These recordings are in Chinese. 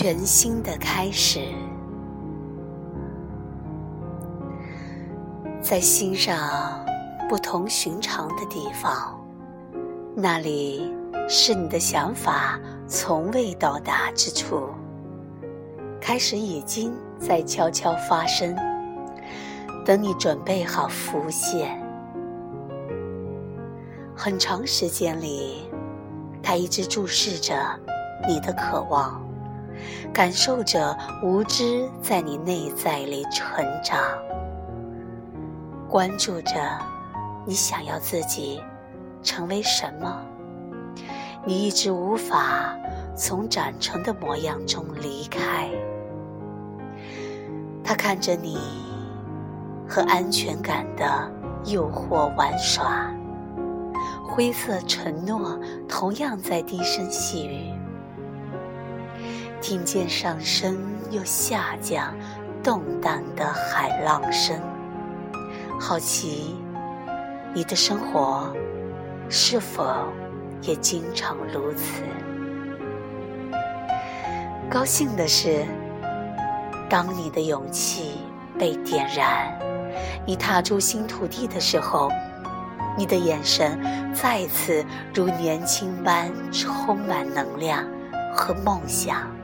全新的开始，在心上不同寻常的地方，那里是你的想法从未到达之处，开始已经在悄悄发生，等你准备好浮现。很长时间里，他一直注视着你的渴望。感受着无知在你内在里成长，关注着你想要自己成为什么，你一直无法从长成的模样中离开。他看着你和安全感的诱惑玩耍，灰色承诺同样在低声细语。听见上升又下降、动荡的海浪声，好奇你的生活是否也经常如此？高兴的是，当你的勇气被点燃，你踏出新土地的时候，你的眼神再次如年轻般充满能量和梦想。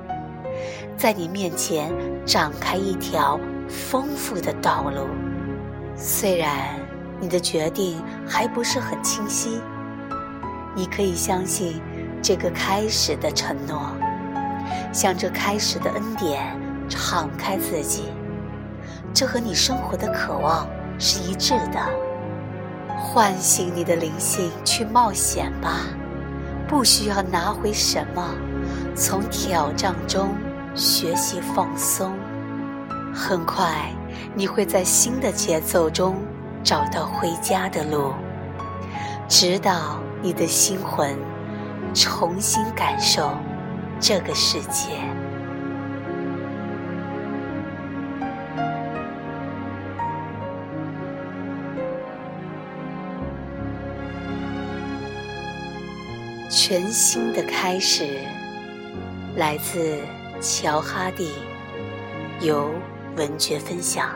在你面前展开一条丰富的道路，虽然你的决定还不是很清晰，你可以相信这个开始的承诺，向这开始的恩典敞开自己，这和你生活的渴望是一致的。唤醒你的灵性，去冒险吧，不需要拿回什么，从挑战中。学习放松，很快你会在新的节奏中找到回家的路，直到你的心魂重新感受这个世界。全新的开始，来自。乔哈蒂，由文学分享。